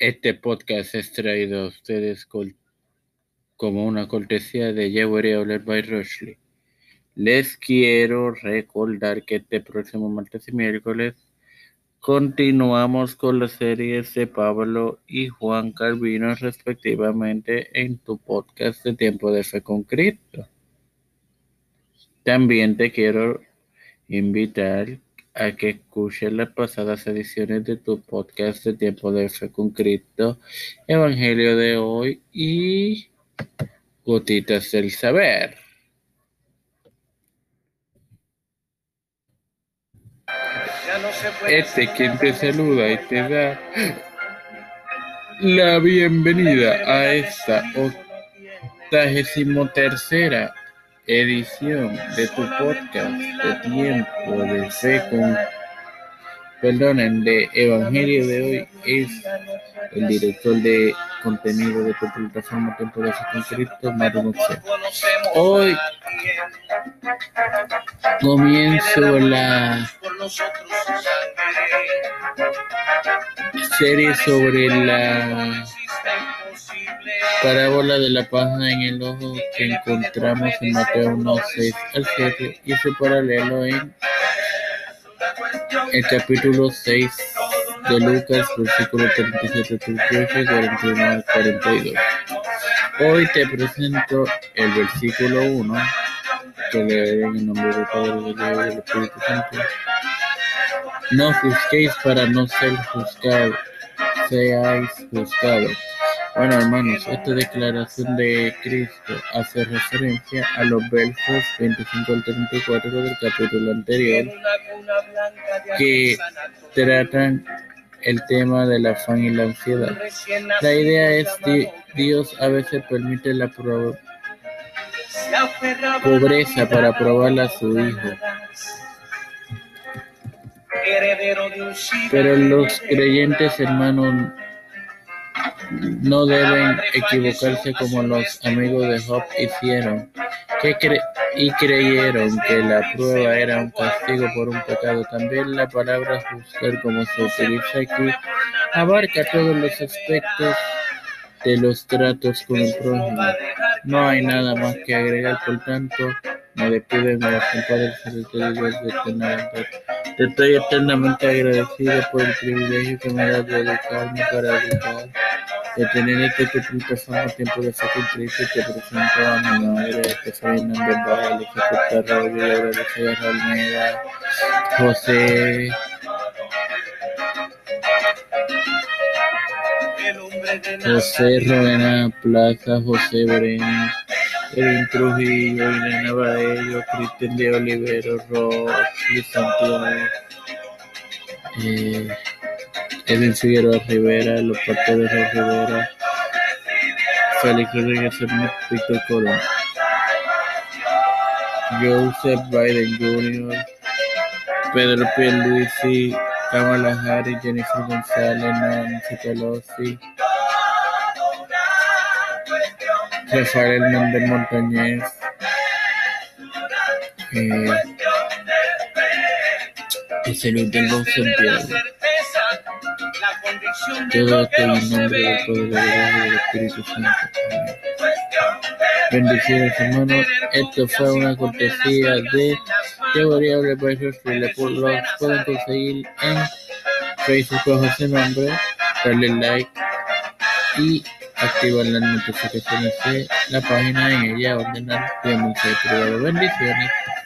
Este podcast es traído a ustedes como una cortesía de Jewelry Outlet by Rushley. Les quiero recordar que este próximo martes y miércoles continuamos con las series de Pablo y Juan Calvino respectivamente en tu podcast de Tiempo de Fe con Cristo. También te quiero invitar a que escuches las pasadas ediciones de tu podcast de Tiempo de Fe con Cristo, Evangelio de hoy y Gotitas del Saber. Este quien te saluda y te da la bienvenida a esta octagésimo tercera edición de tu podcast de tiempo de fe con perdonen de evangelio de hoy es el director de contenido de tu plataforma tiempo de fe con Cristo Maru hoy comienzo la serie sobre la Parábola de la paja en el ojo que encontramos en Mateo 1, 6 al 7 y su paralelo en el capítulo 6 de Lucas, versículo 37 38 y 41 al 42. Hoy te presento el versículo 1 que leeré en el nombre del Padre, del Hijo del Espíritu Santo. No juzguéis para no ser juzgados, seáis juzgados bueno, hermanos, esta declaración de Cristo hace referencia a los versos 25 al 34 del capítulo anterior que tratan el tema del afán y la ansiedad. La idea es que Dios a veces permite la pobreza para probar a su Hijo. Pero los creyentes hermanos no deben equivocarse como los amigos de Job hicieron, que y creyeron que la prueba era un castigo por un pecado. También la palabra juzgar, como se utiliza aquí, abarca todos los aspectos de los tratos con el prójimo. No hay nada más que agregar, por tanto, me despido de los compadres de Dios de Te estoy eternamente agradecido por el privilegio que me da de educarme para educar de tener este plataforma tiempo de sacrificio te presento a mi madre, que soy Hernández que Arroyo, y agradecer a Almeida, José. José Rovena Plaza, José Breno, Edwin Trujillo, Elena Baello, Cristian de Olivero, Ross, Luis Santiago. Eh, Edwin Figueroa Rivera, de Rivera, Félix Rodríguez Smith, Víctor Colón, Joseph Biden Jr., Pedro Pierluisi, Kamala Harris, Jennifer González, Nancy Pelosi, Rafael Hernández Montañez, eh, José Luis del Santiago. Todo esto en el nombre del del Espíritu Santo. Bendiciones, hermanos. Esto fue una cortesía de Teoría Precios que le pueden conseguir en Facebook bajo ese nombre. Darle like y activar las notificaciones de la página en ella ordenar de privado. Bendiciones.